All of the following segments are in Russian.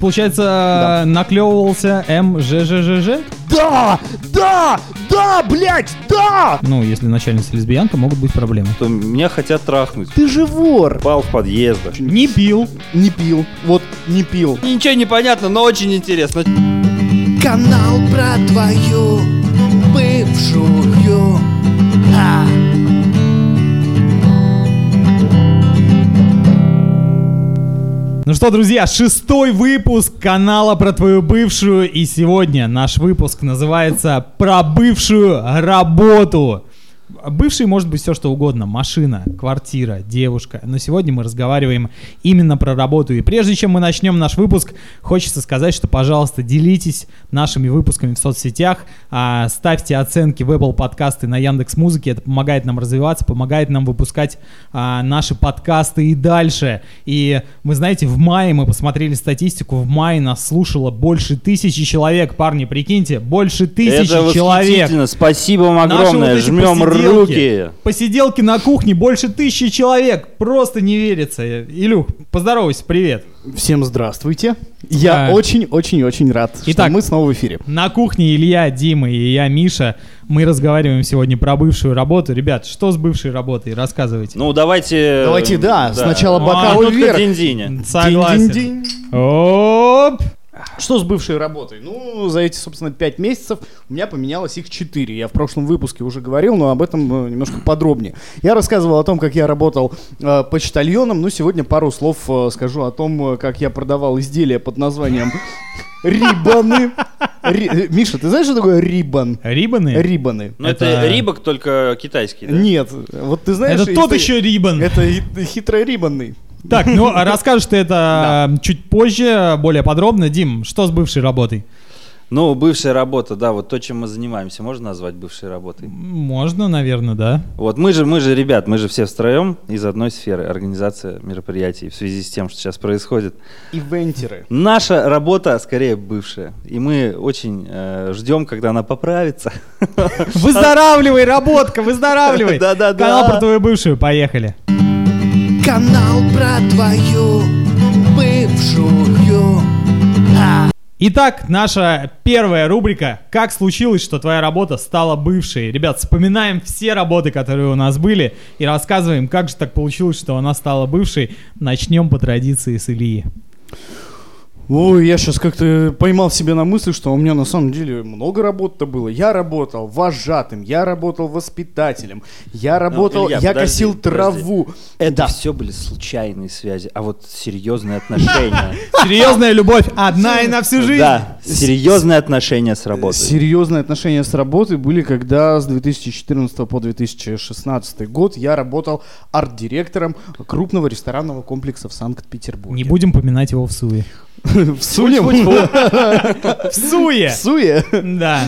Получается, наклевывался МЖЖЖЖ? Да! Да! Да, блядь! Да! Ну, если начальница лесбиянка, могут быть проблемы. То меня хотят трахнуть. Ты же вор! Пал в подъездах. Не пил. Не пил. Вот, не пил. Ничего не понятно, но очень интересно. Канал про твою бывшую. А. Ну что, друзья, шестой выпуск канала про твою бывшую. И сегодня наш выпуск называется «Про бывшую работу». Бывший может быть все что угодно. Машина, квартира, девушка. Но сегодня мы разговариваем именно про работу. И прежде чем мы начнем наш выпуск, хочется сказать, что, пожалуйста, делитесь нашими выпусками в соцсетях, а, ставьте оценки в Apple подкасты на Яндекс Музыке. Это помогает нам развиваться, помогает нам выпускать а, наши подкасты и дальше. И вы знаете, в мае мы посмотрели статистику. В мае нас слушало больше тысячи человек. Парни, прикиньте, больше тысячи Это человек. Спасибо вам Наши огромное. вот эти Жмем посиделки, руки. Посиделки на кухне больше тысячи человек. Просто не верится. Илюх, поздоровайся, привет. Всем здравствуйте. Я А. очень-очень-очень рад, Итак. что мы снова в эфире. На кухне Илья, Дима и я, Миша. Мы разговариваем сегодня про бывшую работу. Ребят, что с бывшей работой? Рассказывайте. Ну, давайте... Давайте, да, сначала А, бокалы ну-ка, вверх. Динь-диня. Согласен. Динь-динь-динь. Оп! Что с бывшей работой? Ну, за эти, собственно, пять месяцев у меня поменялось их четыре. Я в прошлом выпуске уже говорил, но об этом э, немножко подробнее. Я рассказывал о том, как я работал э, почтальоном, но сегодня пару слов э, скажу о том, э, как я продавал изделия под названием рибаны. Ри- э, Миша, ты знаешь, что такое рибан? Рибаны? Рибаны. Ну, это, Это- рибок только китайский, да? Нет, вот ты знаешь... Это тот если- еще рибан. Это хи- хитрорибанный. Так, ну а расскажешь ты это чуть позже, более подробно. Дим, что с бывшей работой? Ну, бывшая работа, да, вот то, чем мы занимаемся, можно назвать бывшей работой? Можно, наверное, да. Вот мы же, мы же, ребят, мы же все втроем из одной сферы, организация мероприятий в связи с тем, что сейчас происходит. Ивентеры. Наша работа скорее бывшая, и мы очень э, ждем, когда она поправится. Выздоравливай, работка, выздоравливай. Да-да-да. Канал про твою бывшую, поехали. Канал про твою бывшую. А. Итак, наша первая рубрика «Как случилось, что твоя работа стала бывшей?» Ребят, вспоминаем все работы, которые у нас были, и рассказываем, как же так получилось, что она стала бывшей. Начнем по традиции с Ильи. Ой, я сейчас как-то поймал себя на мысли, что у меня на самом деле много работы было. Я работал вожатым, я работал воспитателем, я работал, Илья, я подожди, косил подожди. траву. Это Да. все были случайные связи, а вот серьезные отношения. Серьезная любовь, одна и на всю жизнь. Да, серьезные отношения с работой. Серьезные отношения с работой были, когда с 2014 по 2016 год я работал арт-директором крупного ресторанного комплекса в Санкт-Петербурге. Не будем поминать его в суе. В суе! В суе? Да.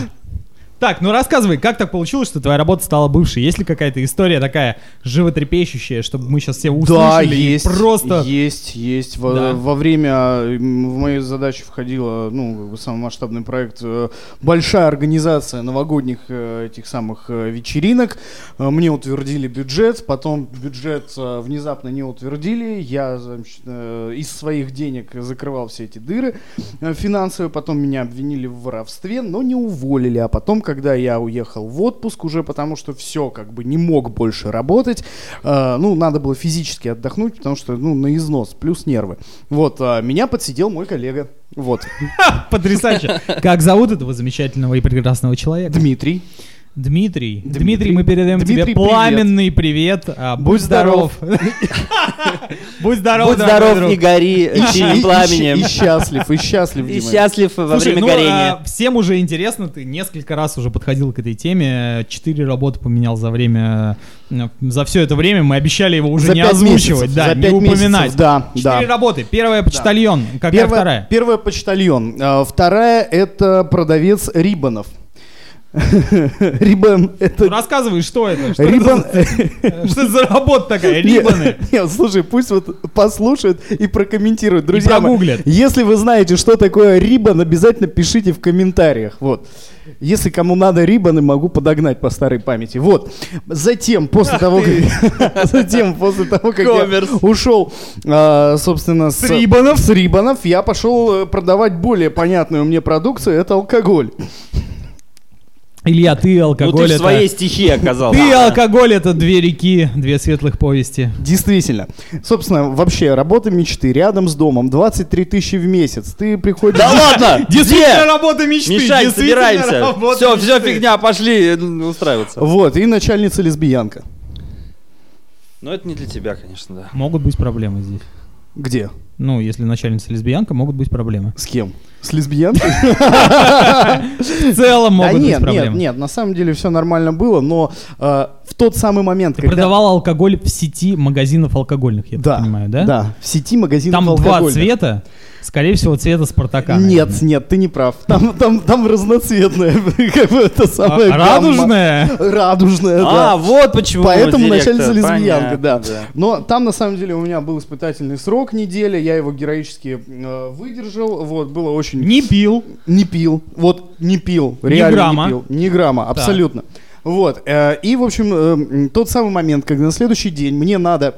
Так, ну рассказывай, как так получилось, что твоя работа стала бывшей? Есть ли какая-то история такая животрепещущая, чтобы мы сейчас все Да, услышали и есть, просто... есть, есть. Во, Да. во время в мои задачи входила, ну, как бы самый масштабный проект, э, большая организация новогодних э, этих самых э, вечеринок. Мне утвердили бюджет, потом бюджет внезапно не утвердили. Я значит, из своих денег закрывал все эти дыры финансовые, потом меня обвинили в воровстве, но не уволили. А потом, когда я уехал в отпуск уже, потому что все, как бы не мог больше работать, э, ну, надо было физически отдохнуть, потому что, ну, на износ, плюс нервы. Вот, а меня подсидел мой коллега. Вот, Потрясающе. Как зовут этого замечательного и прекрасного человека? Дмитрий. Дмитрий. Дмитрий. Дмитрий, мы передаем Дмитрий, тебе пламенный привет. А, Будь здоров. Будь здоров, Будь здоров и гори синим пламенем. и- счастлив, и счастлив, И счастлив во время ну, горения. а, всем уже интересно, ты несколько раз уже подходил к этой теме, четыре работы поменял за время, э, за все это время, мы обещали его уже не озвучивать, да, не упоминать. да, Четыре работы. Первая почтальон, какая вторая? первая почтальон. А, Вторая это продавец рибанов. Рибан это... Ну, Рассказывай, что это? Что, Рибан... это, что это за работа такая? Рибаны. Нет, нет, слушай, пусть вот послушают и прокомментируют. Друзья мои, если вы знаете, что такое рибан, обязательно пишите в комментариях. Вот. Если кому надо рибаны, могу подогнать по старой памяти. Вот. Затем, после того, как... Затем, после того, как я ушел, а, собственно, с... С рибанов? С рибанов, я пошел э, продавать более понятную мне продукцию. Это алкоголь. Илья, ты Ну алкоголь ты в это... своей стихии оказался. Ты алкоголь это две реки, две светлых повести. Действительно. Собственно, вообще, работа мечты рядом с домом. 23 тысячи в месяц. Ты приходишь... Да ладно! Действительно работа мечты. Мишань, собираемся. Все, все фигня, пошли э, устраиваться. Вот, и начальница лесбиянка. Но это не для тебя, конечно, да. Могут быть проблемы здесь. Где? Ну, если начальница лесбиянка, могут быть проблемы. С кем? С лесбиянкой? В целом могут быть нет, нет, проблемы. нет, на самом деле все нормально было, но э, в тот самый момент, когда... продавал алкоголь в сети магазинов алкогольных, я так понимаю, да? Да, в сети магазинов Там два алкогольных. цвета, скорее всего, цвета Спартака. Нет, наверное. нет, ты не прав. Там, там, там разноцветная, как бы это А, самое Радужная? Радужная, А, да. вот почему. Поэтому начальница лесбиянка, да. Но там на самом деле у меня был испытательный срок неделя, я его героически э, выдержал, вот, было очень... Не пил. Не пил, вот не пил, реально грамма. не пил, ни грамма, абсолютно. Вот, э, и, в общем, э, тот самый момент, когда на следующий день мне надо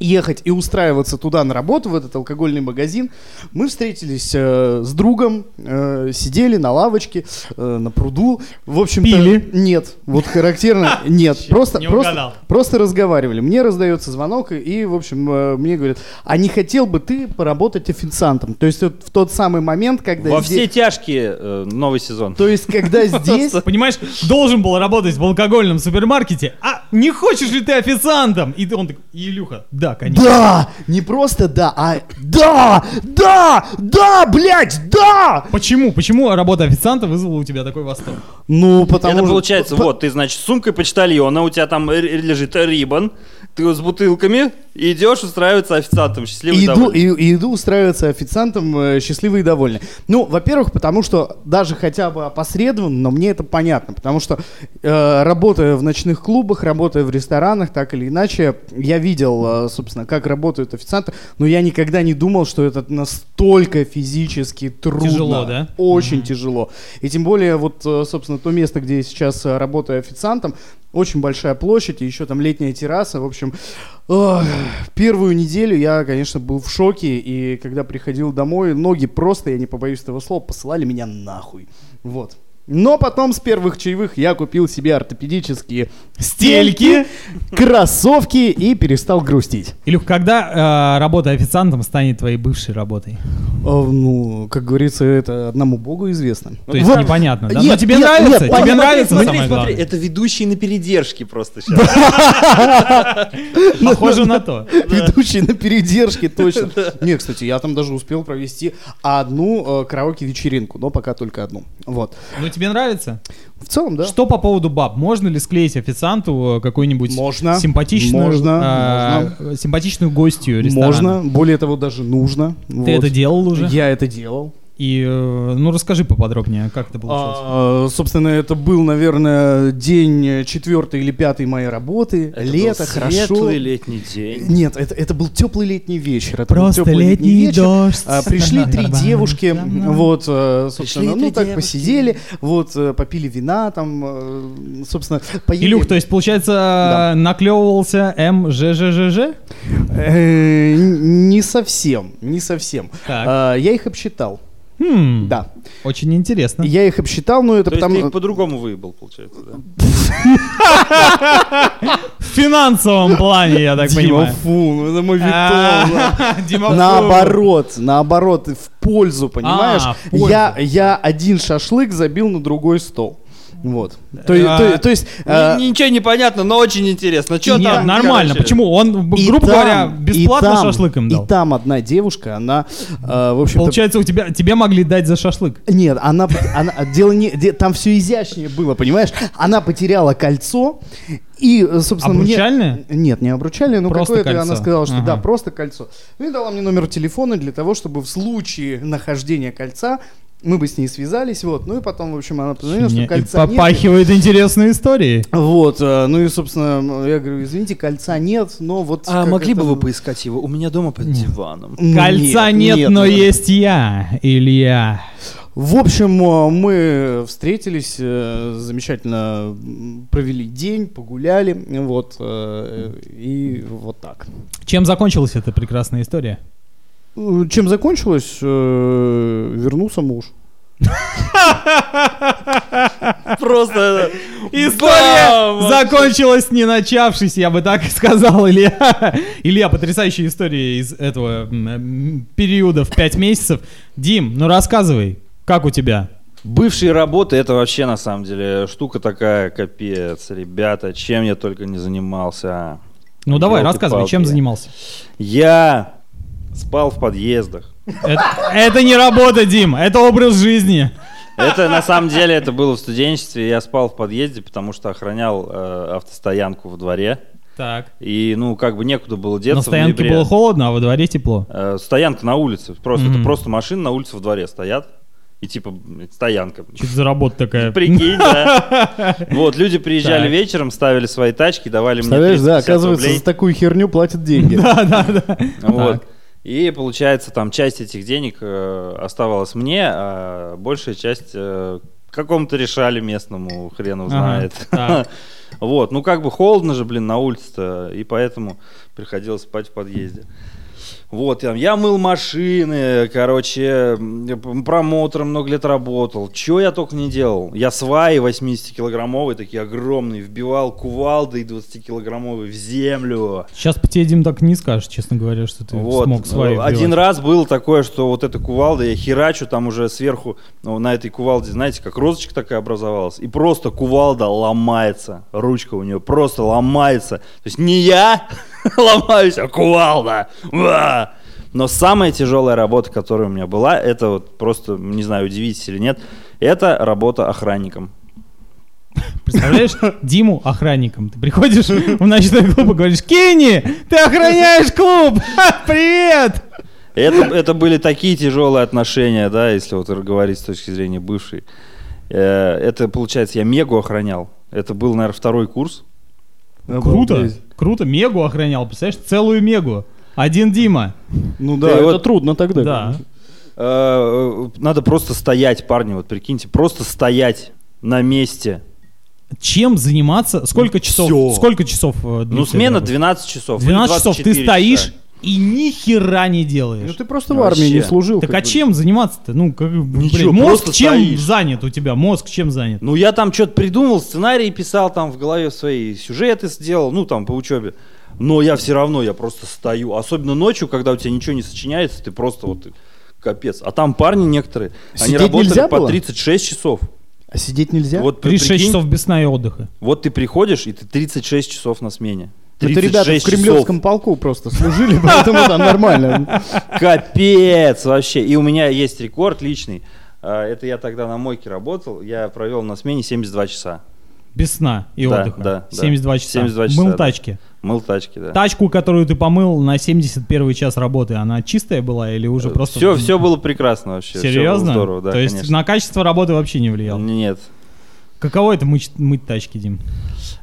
ехать и устраиваться туда на работу, в этот алкогольный магазин, мы встретились э, с другом, э, сидели на лавочке, э, на пруду, в общем-то... Пили? Нет, вот характерно, нет, просто, не просто, просто разговаривали. Мне раздается звонок, и, и, в общем, э, мне говорят, а не хотел бы ты поработать официантом? То есть вот в тот самый момент, когда... Во здесь- все тяжкие э, новый сезон. То есть, когда здесь... Понимаешь, должен был работать в алкогольном супермаркете, а не хочешь ли ты официантом? И ты- он такой, Илюха, да, конечно. Да! Не просто да, а да! Да! Да, блядь, да! Почему? Почему работа официанта вызвала у тебя такой восторг? Ну, потому Это что- получается, по- вот, ты, значит, с сумкой почтальона, у тебя там лежит рибан, ты вот с бутылками идешь устраиваться официантом, счастливый И иду, довольный. и, и иду устраиваться официантом, э, счастливый и довольный. Ну, во-первых, потому что даже хотя бы опосредованно, но мне это понятно, потому что э, работая в ночных клубах, работая в ресторанах, так или иначе, я видел, э, собственно, как работают официанты, но я никогда не думал, что это настолько физически трудно. Тяжело, да? Очень тяжело. И тем более, вот, э, собственно, то место, где я сейчас э, работаю официантом, очень большая площадь, и еще там летняя терраса. В общем, ох, первую неделю я, конечно, был в шоке, и когда приходил домой, ноги просто, я не побоюсь этого слова, посылали меня нахуй. Вот. Но потом с первых чаевых я купил себе ортопедические стельки, кроссовки и перестал грустить. Илюх, когда э, работа официантом станет твоей бывшей работой? А, ну, как говорится, это одному богу известно. То есть Вот. непонятно, да? Нет, Но тебе нет, нравится? нет, тебе понятно. нравится смотри, самое смотри, главное? это ведущий на передержке просто сейчас. Похоже на то. Ведущий на передержке, точно. Не, кстати, я там даже успел провести одну э, караоке-вечеринку, но пока только одну. Вот. Ну тебе нравится? В целом, да. Что по поводу баб? Можно ли склеить официанту э, какую-нибудь Можно. симпатичную, Можно, э, симпатичную гостью ресторана? Можно, более того, даже нужно. Ты Вот. это делал уже? Я это делал. И, э, ну, расскажи поподробнее, как это получилось. А, собственно, это был, наверное, день четвертый или пятый моей работы. Это Лето, был хорошо. Светлый летний день. Нет, это, это был теплый летний вечер. Это Просто был теплый летний вечер. дождь. А, пришли три девушки, вот, э, собственно, Пришли ну три так девушки. посидели, вот, э, попили вина, там, собственно, поели. Илюх, то есть, получается, Да. наклевывался МЖЖЖЖ? Э, Не совсем, не совсем. Так. А, Я их обсчитал, Хм, да. Очень интересно. Я их обсчитал, но это То есть потому... ты их по-другому выебал, получается, да? В финансовом плане, я так Дима, понимаю. фу, ну это мой А, витон. Дима, фу. Наоборот, наоборот, в пользу, понимаешь? А, я один шашлык забил на другой стол. Вот. То, А, то- то есть... э, Ни- Ничего не понятно, но очень интересно. Что Нет, там? нормально. короче? Почему? Он, и грубо там- говоря, и бесплатно там- шашлык им дал. И там одна девушка, она, э, в общем Получается, у тебя тебе могли дать за шашлык. Нет, она, она дело не, де- там все изящнее было, понимаешь? Она потеряла кольцо и, собственно, мне- Обручальное? Нет, не обручальное, но Просто какое-то. Она сказала, что Ага. да, просто кольцо. Ну и дала мне номер телефона для того, чтобы в случае нахождения кольца Мы бы с ней связались, вот. Ну и потом, в общем, она позвонила, что кольца нет. Попахивает интересной историей. Вот, э, ну и, собственно, я говорю, извините, кольца нет, но вот... А могли это- бы вы поискать его? У меня дома под диваном. М, Кольца нет, но нет. есть я, Илья. В общем, э, мы встретились, э, замечательно провели день, погуляли, вот, и вот так. Чем закончилась эта прекрасная история? Чем закончилось? Э, Вернулся муж. Просто... История закончилась не начавшись, я бы так и сказал, Илья. Илья, потрясающая история из этого периода в 5 месяцев. Дим, ну рассказывай, как у тебя? Бывшие работы это вообще на самом деле штука такая, капец, ребята, чем я только не занимался. Ну давай, рассказывай, чем занимался? Я спал в подъездах. Это, это не работа, Дим, это образ жизни. Это на самом деле это было в студенчестве. Я спал в подъезде, потому что охранял э, автостоянку во дворе. Так. И ну как бы некуда было деться. На в стоянке было холодно, а во дворе тепло. Э, стоянка на улице. Просто Мгм. это просто машины на улице во дворе стоят. И типа стоянка. Что это за работа такая? Прикинь, да. Вот, люди приезжали вечером, ставили свои тачки, давали мне Представляешь, да, 350 оказывается, за такую херню платят деньги. Да, да, да. Вот. И получается, там часть этих денег э, оставалась мне, а большая часть э, какому-то решали местному, хрен Ага, знает. так. Вот, ну как бы холодно же, блин, на улице-то, и поэтому приходилось спать в подъезде. Вот, я, я мыл машины, короче, промоутером много лет работал. Чего я только не делал. Я сваи 80-килограммовые, такие огромные, вбивал кувалдой 20-килограммовые в землю. Сейчас по тебе, Дим, так не скажешь, честно говоря, что ты Вот. смог свои Один вбивать. раз было такое, что вот эта кувалда, я херачу, там уже сверху, ну, на этой кувалде, знаете, как розочка такая образовалась, и просто кувалда ломается, ручка у нее просто ломается. То есть не я ломаюсь, а кувалда. Уа! Но самая тяжелая работа, которая у меня была, это вот просто, не знаю, удивитесь или нет, это работа охранником. Представляешь, Диму охранником. Ты приходишь в ночной клуб и говоришь, Кенни, ты охраняешь клуб! Привет! Это, это были такие тяжелые отношения, да, если вот говорить с точки зрения бывшей. Э, Это, получается, я Мегу охранял. Это был, наверное, второй курс. Круто, круто, Мегу охранял, представляешь, целую Мегу. Один Дима. Ну да, это вот- трудно тогда. Да. конечно. Э, Надо просто стоять, парни, вот прикиньте, просто стоять на месте. Чем заниматься? Сколько часов? всё. Сколько часов? э, Ну, смена эта работа? 12 часов. или 12 часов ты 24 стоишь часа. И ни хера не делаешь. Ну ты просто в армии не Вообще. служил. так а бы. чем заниматься-то? Ну, как, бы, Ничего, блин, мозг чем стоишь. занят у тебя? Мозг чем занят? Ну, я там что-то придумал, сценарий писал там в голове свои сюжеты сделал, ну, там, по учебе. Но я все равно, я просто стою. Особенно ночью, когда у тебя ничего не сочиняется, ты просто вот капец. А там парни некоторые, они Сидеть работали нельзя по было? 36 часов. А сидеть нельзя? Вот при- 36 прикинь, часов без сна и отдыха. Вот ты приходишь, и ты 36 часов на смене. Это ребята в 36 кремлевском полку просто служили, поэтому там нормально. Капец вообще. И у меня есть рекорд личный. А, Это я тогда на мойке работал. Я провел на смене 72 часа. Без сна и Да, отдыха. да, да. 72 часа. 72 часа, Мыл да. тачки. Мыл тачки, да. Тачку, которую ты помыл на 71 час работы, она чистая была или уже просто... Все, все было прекрасно вообще. всё было Серьезно? здорово, да, То есть конечно. на качество работы вообще не влиял? Нет. Каково это мыть, мыть тачки, Дим?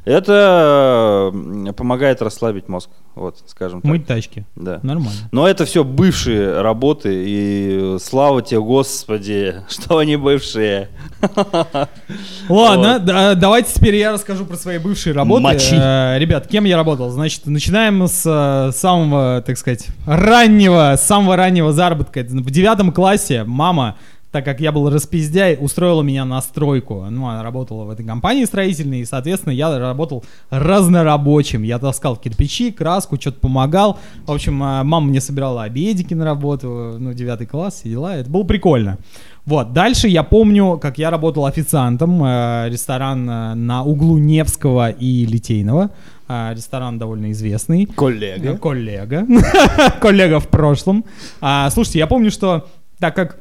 Это помогает расслабить мозг, вот, скажем так. Мыть тачки. Да. Нормально. Но это все бывшие работы, и слава тебе, Господи, что они бывшие. Ладно, да- давайте теперь я расскажу про свои бывшие работы. Мочи. Э, ребят, кем я работал? Значит, начинаем с э, самого, так сказать, раннего, самого раннего заработка. В девятом классе мама, так как я был распиздяй, устроила меня на стройку. Ну, она работала в этой компании строительной, и, соответственно, я работал разнорабочим. Я таскал кирпичи, краску, что-то помогал. В общем, э, мама мне собирала обедики на работу, ну, девятый класс, все дела. Это было прикольно. Вот, дальше я помню, как я работал официантом, э, ресторан э, на углу Невского и Литейного, Э, ресторан довольно известный. Э, Коллега. Коллега. Коллега в прошлом. А, слушайте, я помню, что так как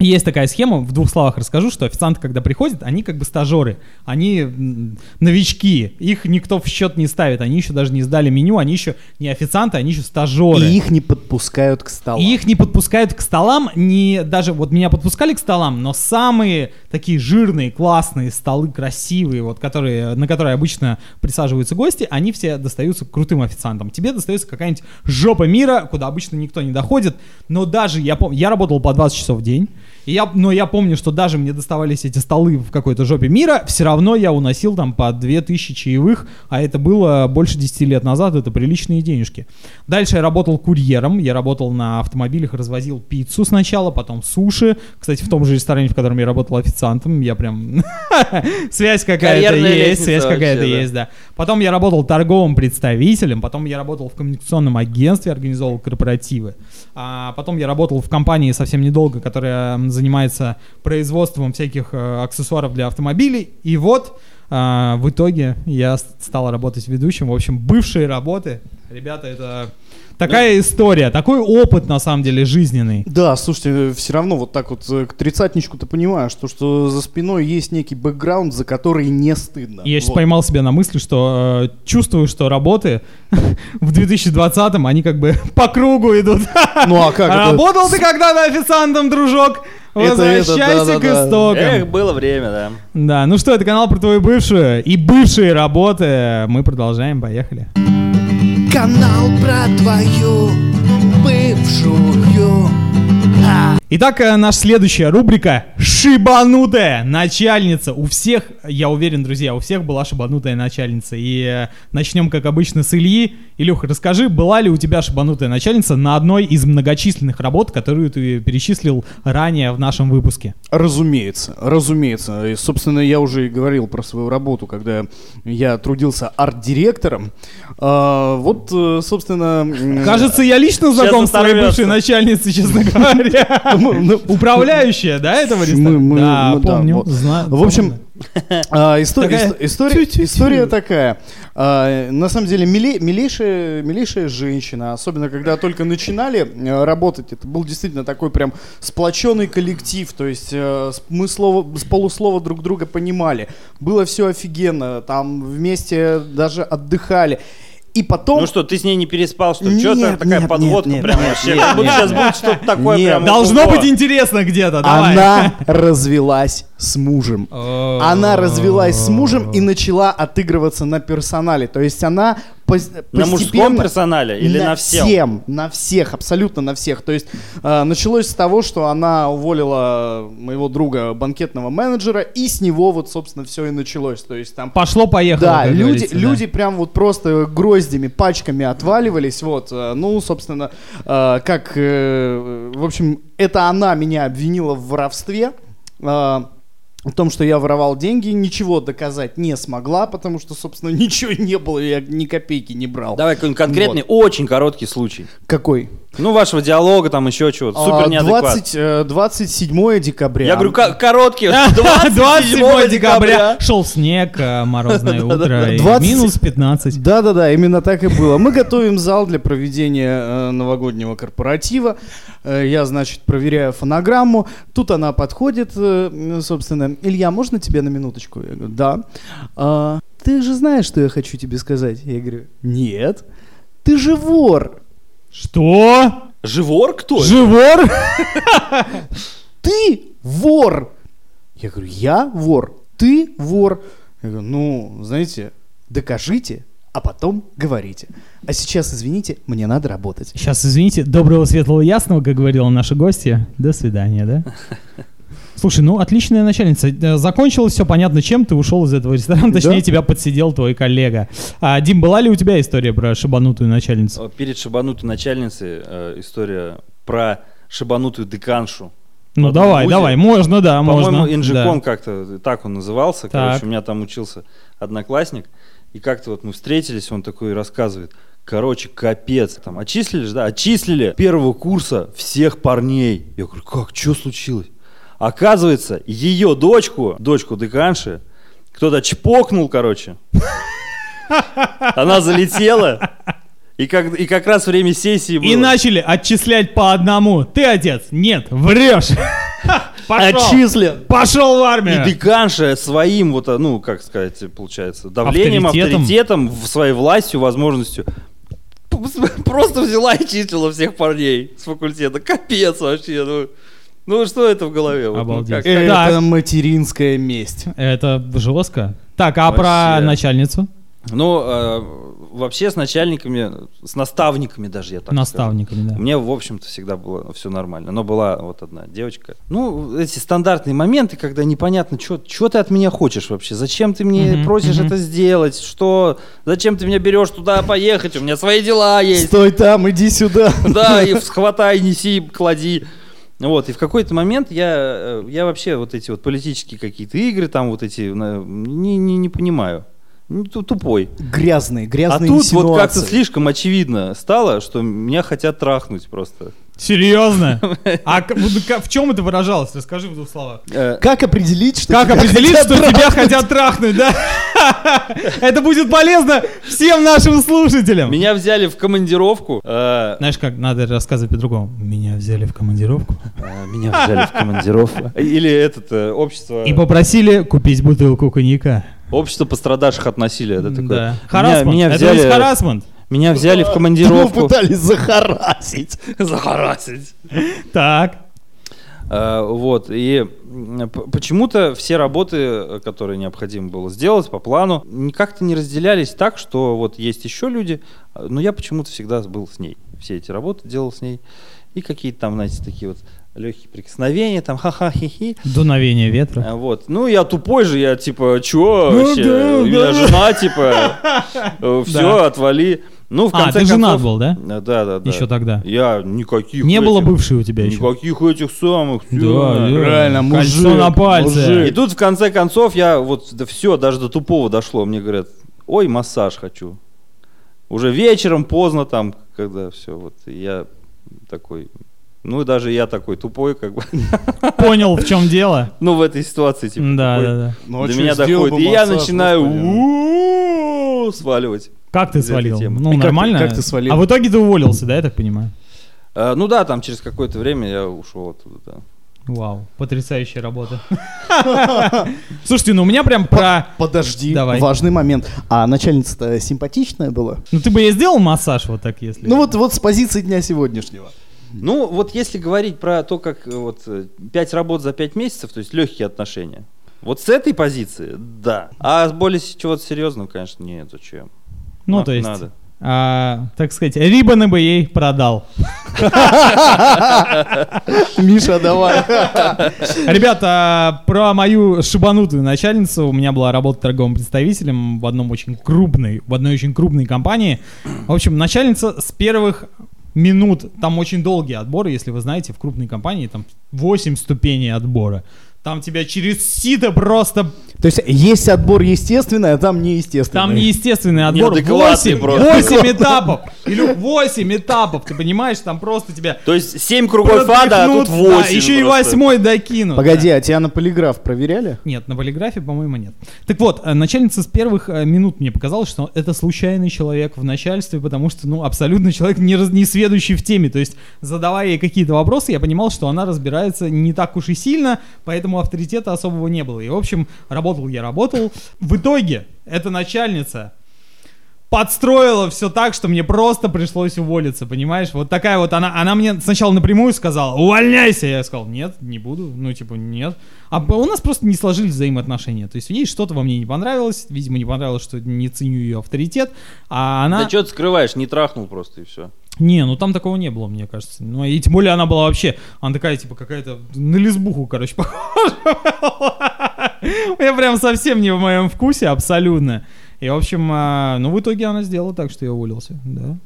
Есть такая схема, в двух словах расскажу, что официанты, когда приходят, они как бы стажеры, они новички, их никто в счет не ставит, они еще даже не сдали меню, они еще не официанты, они еще стажеры. И их не подпускают к столу. И их не подпускают к столам, не даже вот меня подпускали к столам, но самые такие жирные, классные столы, красивые, вот которые, на которые обычно присаживаются гости, они все достаются крутым официантам. Тебе достается какая-нибудь жопа мира, куда обычно никто не доходит. Но даже я помню, я работал по 20 часов в день. И я, но я помню, что даже мне доставались эти столы в какой-то жопе мира, все равно я уносил там по 2000 чаевых, а это было больше 10 лет назад, это приличные денежки. Дальше я работал курьером, я работал на автомобилях, развозил пиццу сначала, потом суши. Кстати, в том же ресторане, в котором я работал официантом, я прям... Связь какая-то есть, связь какая-то есть, да. Потом я работал торговым представителем, потом я работал в коммуникационном агентстве, организовывал корпоративы. А потом я работал в компании совсем недолго, которая занимается производством всяких э, аксессуаров для автомобилей. И вот а, в итоге я стал работать ведущим. В общем, бывшие работы. Ребята, это такая история, такой опыт на самом деле жизненный. Да, слушайте, все равно вот так вот э, к тридцатничку ты понимаешь, что, что за спиной есть некий бэкграунд, за который не стыдно. Я сейчас Вот. поймал себя на мысли, что э, чувствую, что работы в 2020-м, они как бы по кругу идут. Ну а как это? Работал ты когда-то официантом, дружок? Это- это, Возвращайся к да-да-да. истокам. Эх, было время, да. Да, ну что, это канал про твою бывшую и бывшие работы. Мы продолжаем, поехали. Канал про твою бывшую. А. Итак, э, наша следующая рубрика «Шибанутая начальница». У всех, я уверен, друзья, у всех была шибанутая начальница. И э, начнем, как обычно, с Ильи. Илюха, расскажи, была ли у тебя шибанутая начальница на одной из многочисленных работ, которую ты перечислил ранее в нашем выпуске? Разумеется, разумеется. И, собственно, я уже и говорил про свою работу, когда я трудился арт-директором. А, вот, э, собственно... Кажется, я лично знаком с твоей бывшей начальницей, честно говоря. ну, Управляющая, да, этого ресторана? Да, помню. В общем. А, исто- Такая- ист- история, Тю-тю-тю. история такая. А, на самом деле, миле- милейшая, милейшая женщина, особенно когда только начинали э, работать, это был действительно такой прям сплоченный коллектив, то есть э, мы слово, с полуслова друг друга понимали. Было все офигенно, там вместе даже отдыхали. И потом... Ну что, ты с ней не переспал, что Нет, это такая нет, подводка нет, прям нет, вообще? нет, Как будто сейчас будет что-то такое Нет. прям. Должно ого. быть интересно где-то, давай. Она развелась с мужем. Она развелась с мужем и начала отыгрываться на персонале. То есть она На мужском персонале или на всем? всем, на всех, абсолютно на всех. То есть э, началось с того, что она уволила моего друга банкетного менеджера, и с него вот, собственно, все и началось. То есть там Пошло-поехало. да, люди, да. люди прям вот просто гроздями, пачками отваливались, вот, э, ну, собственно, э, как, э, в общем, это она меня обвинила в воровстве, э, в том, что я воровал деньги, ничего доказать не смогла, потому что, собственно, ничего не было, я ни копейки не брал. Давай какой-нибудь конкретный, очень короткий случай. Какой? Ну, вашего диалога, там еще чего-то. Супер А, неадекват. 20, э, 27 декабря. Я говорю, ко- короткий. 27 декабря шел снег, э, морозное утро, и 20 минус 15. Да-да-да, именно так и было. Мы готовим зал для проведения э, новогоднего корпоратива. Э, я, значит, проверяю фонограмму. Тут она подходит, э, собственно. Илья, можно тебе на минуточку? Я говорю, да. «А, ты же знаешь, что я хочу тебе сказать? Я говорю, нет. Ты же вор. Что? Живор кто? Живор? Ты вор. Я говорю, я вор. Ты вор. Я говорю, ну, знаете, докажите, а потом говорите. А сейчас, извините, мне надо работать. Сейчас, извините, доброго, светлого, ясного, как говорила наша гостья. До свидания, да? Слушай, ну отличная начальница. Э, Закончилось все понятно чем, ты ушел из этого ресторана, точнее Да. тебя подсидел твой коллега. А, Дим, была ли у тебя история про шибанутую начальницу? Э, Перед шибанутой начальницей э, история про шибанутую деканшу. Ну давай, вузе. давай, можно, да, можно. По-моему, Инжиком да. как-то так он назывался. Так. Короче, у меня там учился одноклассник. И как-то вот мы встретились, он такой рассказывает. Короче, капец. Там отчислили же, да? Отчислили первого курса всех парней. Я говорю, как, что случилось? Оказывается, ее дочку, дочку деканши, кто-то чпокнул, короче. Она залетела. И как, и как раз время сессии было. И начали отчислять по одному. Ты отец? Нет, врешь. Пошел. Отчислен. Пошел в И армию. деканша своим, вот, а, ну, как сказать, получается, давлением, Авторитетом. авторитетом, в своей властью, возможностью, просто взяла и числила всех парней с факультета. Капец вообще, ну. Ну, что это в голове? Вот, ну, Обалдеть. как- Э, Это Так. материнская месть. Это жестко. Так, а про Вообще. начальницу? Ну, э, вообще с начальниками, с наставниками даже, я так скажу. Наставниками, да. Мне, в общем-то, всегда было все нормально. Но была вот одна девочка. Ну, эти стандартные моменты, когда непонятно, что ты от меня хочешь вообще? Зачем ты мне Мгм, просишь мгм. это сделать? Что? Зачем ты меня берешь туда поехать? У меня свои дела есть. Стой там, иди сюда. Да, и схватай, неси, клади. Вот, и в какой-то момент я, э, я вообще вот эти вот политические какие-то игры, там вот эти, не, не, не понимаю. Ну, ту- Тупой. Грязные, А грязные тут вот как-то слишком очевидно стало, что меня хотят трахнуть просто. Серьезно? А в чем это выражалось? Расскажи в двух словах. Э, Как определить, что Как тебя определить, хотят что тебя трахнуть? хотят трахнуть, да? Это будет полезно всем нашим слушателям. Меня взяли в командировку. э, Знаешь, как надо рассказывать по-другому. Меня взяли в командировку э, Меня взяли в командировку. Или это общество... и попросили купить бутылку коньяка. Общество пострадавших от насилия. Это такое. Да. Меня-. Меня Это взяли, ведь харасмент. Меня взяли в Его командировку. пытались захарасить. Захарасить. Так. Э, Вот, и почему-то все работы, э, которые необходимо было сделать по плану, как-то не разделялись так, что вот есть еще люди, э, но я почему-то всегда был с ней. Все эти работы делал с ней. И какие-то там, знаете, такие вот легкие прикосновения, там ха-ха-хи-хи. Дуновение ветра. Вот. Ну, я тупой же, я типа, чё Ну вообще? да, У меня да. жена, типа, все, Да. отвали. Ну, в А, конце ты женат концов- был, да? Да, да, да. Еще тогда. Я никаких Не было этих- бывшей у тебя еще. Никаких этих самых. Да, да. Реально, Кольцо мужик, на пальце. мужик. И тут в конце концов я вот да все, даже до тупого дошло. Мне говорят, ой, массаж хочу. Уже вечером поздно там, когда все, вот я такой, ну и даже я такой тупой, как бы, Понял, в чем дело? ну в этой ситуации типа. Да, да, да. Ну, а До меня доходит, и я начинаю сваливать. Как ты свалил? Ну, как ты- нормально. как ты свалил? А в итоге ты уволился, да, я так понимаю? А, ну да, там через какое-то время я ушел оттуда. Да. Вау, потрясающая работа. Слушайте, ну у меня прям про... Подожди, Давай. важный момент. А начальница-то симпатичная была? Ну ты бы ей сделал массаж вот так, если... Ну вот, вот с позиции дня сегодняшнего. Ну, вот если говорить про то, как э, вот э, пять работ за пять месяцев, то есть легкие отношения, вот с этой позиции, да. А с более чего-то серьезного, конечно, нет, зачем. Ну, На- то есть, Надо. а, так сказать, Рибаны бы ей продал. Миша, давай. Ребята, про мою шибанутую начальницу. У меня была работа торговым представителем в одном очень крупной, в одной очень крупной компании. В общем, начальница с первых минут, там очень долгие отборы, если вы знаете, в крупной компании там 8 ступеней отбора. Там тебя через сито просто... То есть есть отбор естественный, а там неестественный. Там неестественный отбор. Неадекватный 8, просто. 8 этапов. Или 8 этапов, ты понимаешь? Там просто тебя... То есть семь кругов ада, а тут пропихнут, да, восемь. еще и просто. восьмой докинут. Погоди, а тебя на полиграф проверяли? Нет, на полиграфе, по-моему, нет. Так вот, э, начальница с первых э, минут мне показалось, что это случайный человек в начальстве, потому что, ну, абсолютно человек не, раз- не сведущий в теме. То есть, задавая ей какие-то вопросы, я понимал, что она разбирается не так уж и сильно, поэтому авторитета особого не было. И, в общем, работал я, работал. В итоге, эта начальница подстроила все так, что мне просто пришлось уволиться, понимаешь? Вот такая вот она, она мне сначала напрямую сказала, увольняйся. Я сказал, нет, не буду, ну типа нет. А у нас просто не сложились взаимоотношения. То есть ей что-то во мне не понравилось, видимо, не понравилось, что не ценю ее авторитет, а она... Да что ты скрываешь, не трахнул просто и все. Не, ну там такого не было, мне кажется. Ну и тем более она была вообще, она такая типа какая-то на лесбуху, короче, похожа. Я прям совсем не в моем вкусе, абсолютно. И, в общем, а, ну в итоге она сделала так, что я уволился, да.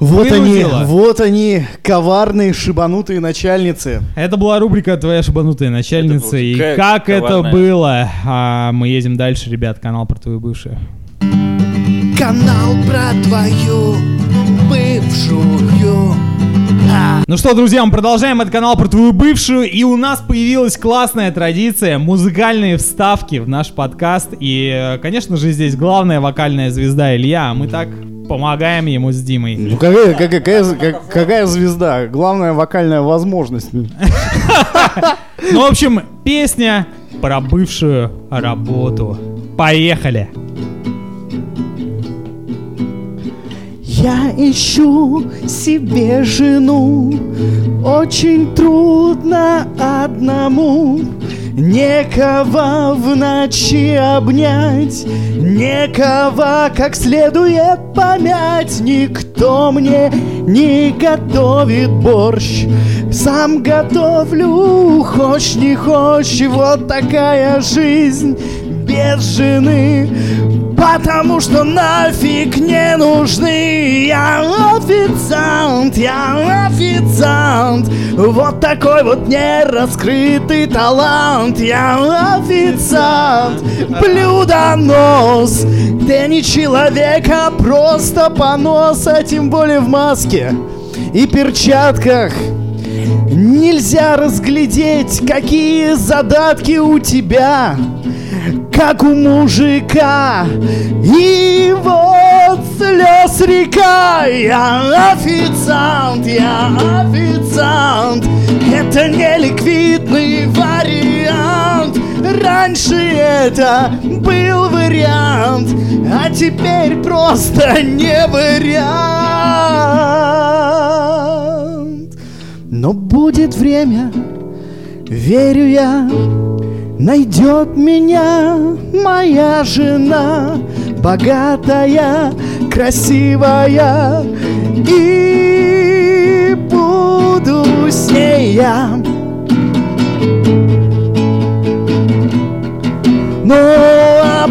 Вот они, Вынудила. вот они, коварные, шибанутые начальницы. Это была рубрика «Твоя шибанутая начальница». И как ка- это коварная. было? А, мы едем дальше, ребят. Канал про твою бывшую. Канал про твою бывшую. А, Ну что, друзья, мы продолжаем этот канал про твою бывшую, и у нас появилась классная традиция, музыкальные вставки в наш подкаст, и, конечно же, здесь главная вокальная звезда Илья, а мы так помогаем ему с Димой. Ну какая, какая, какая, как- какая звезда? Главная вокальная возможность. Ну, в общем, песня про бывшую работу. Поехали. Я ищу себе жену, очень трудно одному. Некого в ночи обнять, некого как следует помять. Никто мне не готовит борщ, сам готовлю, хочь не хочь. Вот такая жизнь без жены. Потому что нафиг не нужны. Я официант, я официант. Вот такой вот нераскрытый талант. Я официант, блюдонос. Ты не человек, а просто понос А тем более в маске и перчатках. Нельзя разглядеть, какие задатки у тебя как у мужика. И вот слез река, я официант, я официант. Это не ликвидный вариант. Раньше это был вариант, а теперь просто не вариант. Но будет время, верю я, Найдет меня моя жена, богатая, красивая, и буду с ней я. А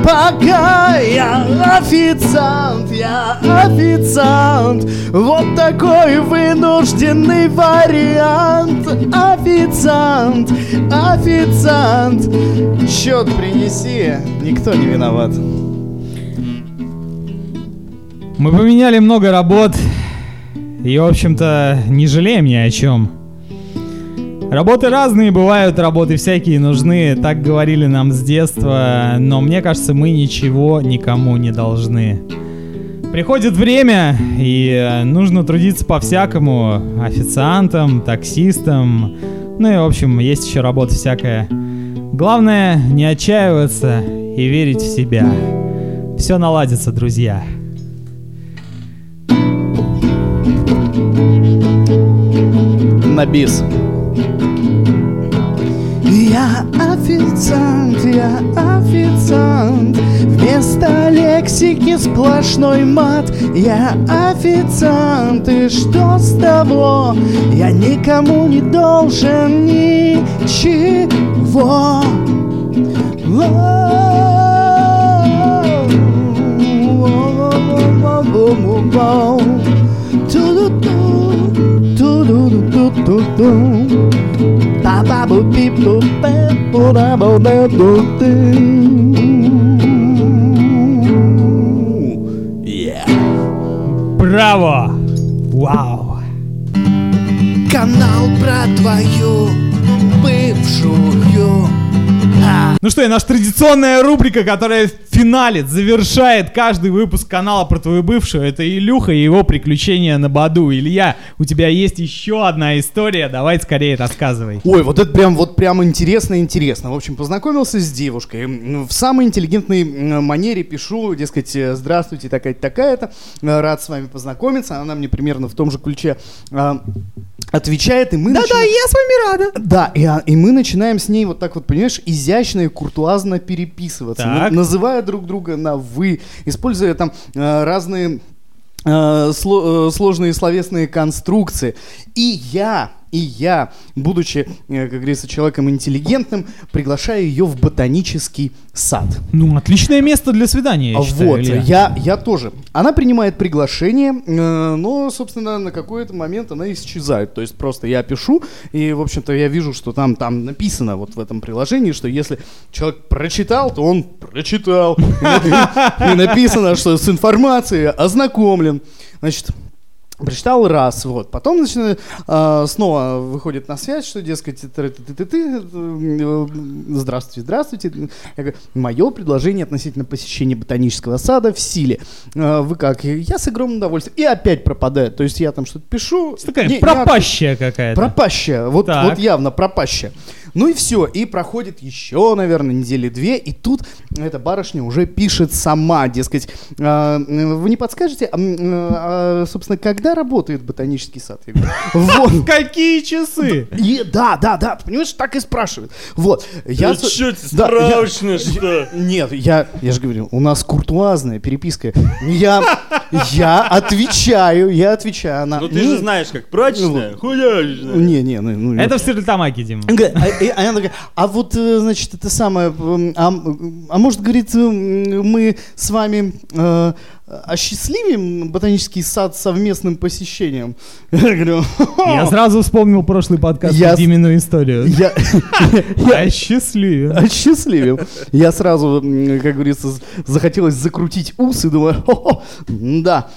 пока я официант, я официант Вот такой вынужденный вариант Официант, официант Счет принеси, никто не виноват Мы поменяли много работ. И, в общем-то, не жалеем ни о чем. Работы разные бывают, работы всякие нужны, так говорили нам с детства, но мне кажется, мы ничего никому не должны. Приходит время, и э, нужно трудиться по-всякому, официантам, таксистам, ну и, в общем, есть еще работа всякая. Главное, не отчаиваться и верить в себя. Все наладится, друзья. На бис Я официант, я официант Вместо лексики сплошной мат Я официант, и что с того? Я никому не должен ничего Ту-ду-ду. Yeah. Браво! Вау! Канал про твою бывшую Ну что, и наша традиционная рубрика, которая финалит, завершает каждый выпуск канала про твою бывшую, это Илюха и его приключения на Баду. Илья, у тебя есть еще одна история, давай скорее рассказывай. Ой, вот это прям, вот прям интересно-интересно. В общем, познакомился с девушкой. М, В самой интеллигентной манере пишу, дескать, э, здравствуйте, такая-то, такая-то. Э, Рад с вами познакомиться. Она мне примерно в том же ключе а, отвечает, и мы Да-да, начинаем- я с вами рада. Да, и, а, и мы начинаем с ней вот так вот, понимаешь, изящно и куртуазно переписываться, на- называя друг друга на «вы», используя там э, разные э, сло- э, сложные словесные конструкции. И я, и я, будучи, э, как говорится, человеком интеллигентным, приглашаю ее в ботанический сад. Ну, отличное место для свидания, я считаю, вот, Илья. я, я тоже. Она принимает приглашение, э, но, собственно, на какой-то момент она исчезает. То есть просто я пишу, и, в общем-то, я вижу, что там, там написано вот в этом приложении, что если человек прочитал, то он прочитал. И написано, что с информацией ознакомлен. Значит, Прочитал раз, вот. Потом, значит, э, снова выходит на связь, что, дескать, ты, ты, ты, ты, э, здравствуйте, здравствуйте. Я говорю, мое предложение относительно посещения ботанического сада в силе. Э, Вы как? Я с огромным удовольствием. И опять пропадает. То есть я там что-то пишу. Такая не- не пропащая какая-то. Пропащая, вот, Так. вот явно пропащая. Ну и все, и проходит еще, наверное, недели две, и тут эта барышня уже пишет сама, дескать, «А, вы не подскажете, а, а, собственно, когда работает ботанический сад? Вот. В какие часы? И, да, да, да, ты понимаешь, так и спрашивают. Вот. Я, да, я- справочная, что? нет, я, я же говорю, у нас куртуазная переписка. Я, я отвечаю, я отвечаю. Она, Ну ты же знаешь, как прачечная, худячная. Не, не, ну, ну, Это в Стерлитамаке, Дима. А, и она такая, а вот, э, значит, это самое, м, а, а может, говорит, м, мы с вами э, осчастливим ботанический сад совместным посещением? Я говорю, Я сразу вспомнил прошлый подкаст Я Димину историю. я, счастливее. осчастливим. Я сразу, как говорится, захотелось закрутить ус и думаю, «Хо-хо, да.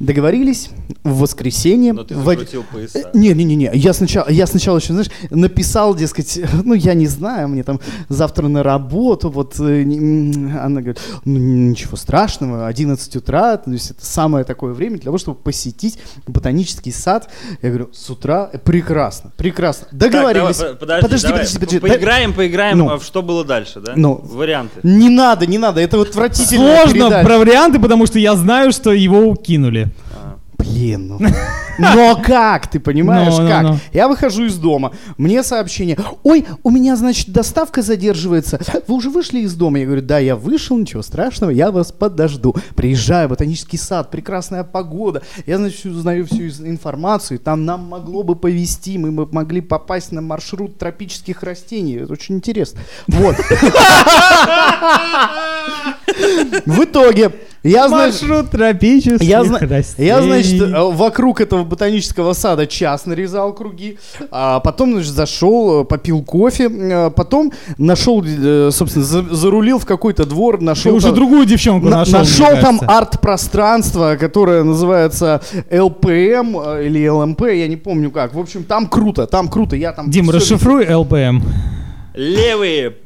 Договорились в воскресенье. Но ты в пояса. Не-не-не, я сначала, я сначала еще, знаешь, написал, дескать, ну я не знаю, мне там завтра на работу, вот э, она говорит, ну ничего страшного, 11 утра, то есть это самое такое время для того, чтобы посетить ботанический сад. Я говорю, с утра э, прекрасно, прекрасно, договорились. Так, давай, подожди, подожди, давай, подожди, подожди, Поиграем, поиграем, Ну. а в что было дальше, да? Ну. Варианты. Не надо, не надо, это вот отвратительная Сложно передача. про варианты, потому что я знаю, что его укинули. Блин, ну. Но как, ты понимаешь, Ну, ну, как? ну. Я выхожу из дома, мне сообщение, ой, у меня, значит, доставка задерживается, вы уже вышли из дома? Я говорю, да, я вышел, ничего страшного, я вас подожду. Приезжаю, ботанический сад, прекрасная погода, я, значит, узнаю всю информацию, там нам могло бы повезти, мы бы могли попасть на маршрут тропических растений, это очень интересно. Вот. В итоге, я, значит, Маршрут тропических я, растений. я, значит, э, вокруг этого ботанического сада час нарезал круги, а потом, значит, зашел, э, попил кофе, э, потом нашел, собственно, за- зарулил в какой-то двор, Ты нашел уже там- другую девчонку на- нашел, нашел там арт-пространство, которое называется ЛПМ или ЛМП, я не помню как. В общем, там круто, там круто. Я там Дим, расшифруй ЛПМ. Левые,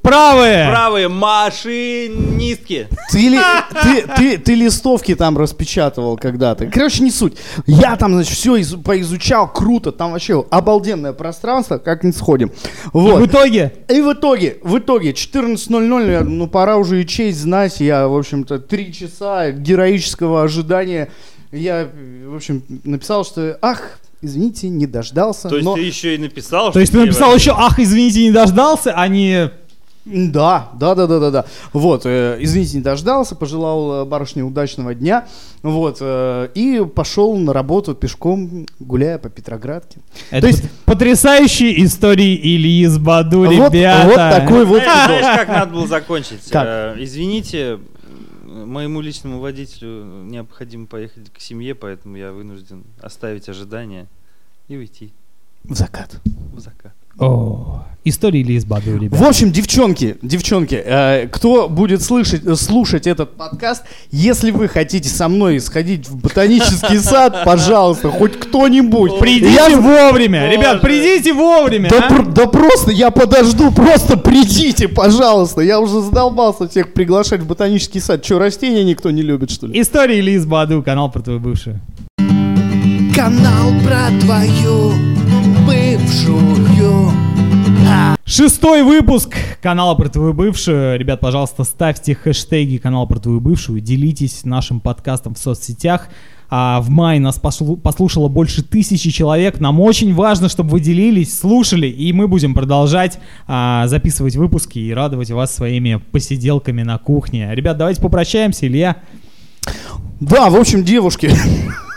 Правые! правые машинистки. Ты, ли, ты, ты, ты листовки там распечатывал когда-то. Короче, не суть. Я там, значит, все поизучал, круто. Там вообще обалденное пространство, как-нибудь сходим. Вот. В итоге, И в итоге, в итоге, 14.00, я, ну пора уже и честь знать. Я, в общем-то, три часа героического ожидания. Я, в общем, написал, что, ах, извините, не дождался. То есть но... ты еще и написал, то есть ты написал еще, ах, извините, не дождался, а не... Да, да, да, да, да, да. Вот, э, извините, не дождался, пожелал э, барышне удачного дня, вот, э, и пошел на работу пешком, гуляя по Петроградке. Это То есть- пот- потрясающие истории Ильи из Баду, Вот- ребята. вот такой вот Знаешь, как надо было закончить? Как? Э, Извините, моему личному водителю необходимо поехать к семье, поэтому я вынужден оставить ожидания и уйти В закат. в закат. О, истории Ильи из Баду, В ребята. общем, девчонки, девчонки, э, кто будет слышать, слушать этот подкаст, если вы хотите со мной сходить в ботанический сад, пожалуйста, хоть кто-нибудь. Придите Я- вовремя, Боже. ребят, придите вовремя. Да, а? пр- да просто я подожду, просто придите, пожалуйста. Я уже задолбался всех приглашать в ботанический сад. Че, растения никто не любит, что ли? Истории Ильи из Баду, канал про твою бывшую. Канал про твою бывшую. Шестой выпуск канала про твою бывшую. Ребят, пожалуйста, ставьте хэштеги канала про твою бывшую, делитесь нашим подкастом в соцсетях. А в мае нас послушало больше тысячи человек. Нам очень важно, чтобы вы делились, слушали, и мы будем продолжать а, записывать выпуски и радовать вас своими посиделками на кухне. Ребят, давайте попрощаемся, Илья. Да, в общем, девушки,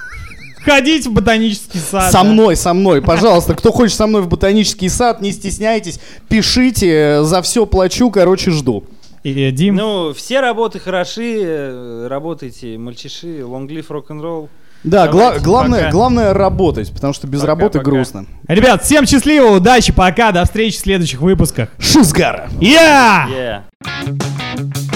Ходить в ботанический сад. со да. мной, со мной, пожалуйста. Кто хочет со мной в ботанический сад, не стесняйтесь, пишите, за все плачу, короче, жду. И, э, Дим, Ну, все работы хороши, э, работайте, мальчиши, long live rock'n'roll. Да, гла- главное, пока. главное работать, потому что без Пока, работы пока. грустно. ребят, всем счастливо, удачи, пока, до встречи в следующих выпусках. Шизгара! Я! Yeah.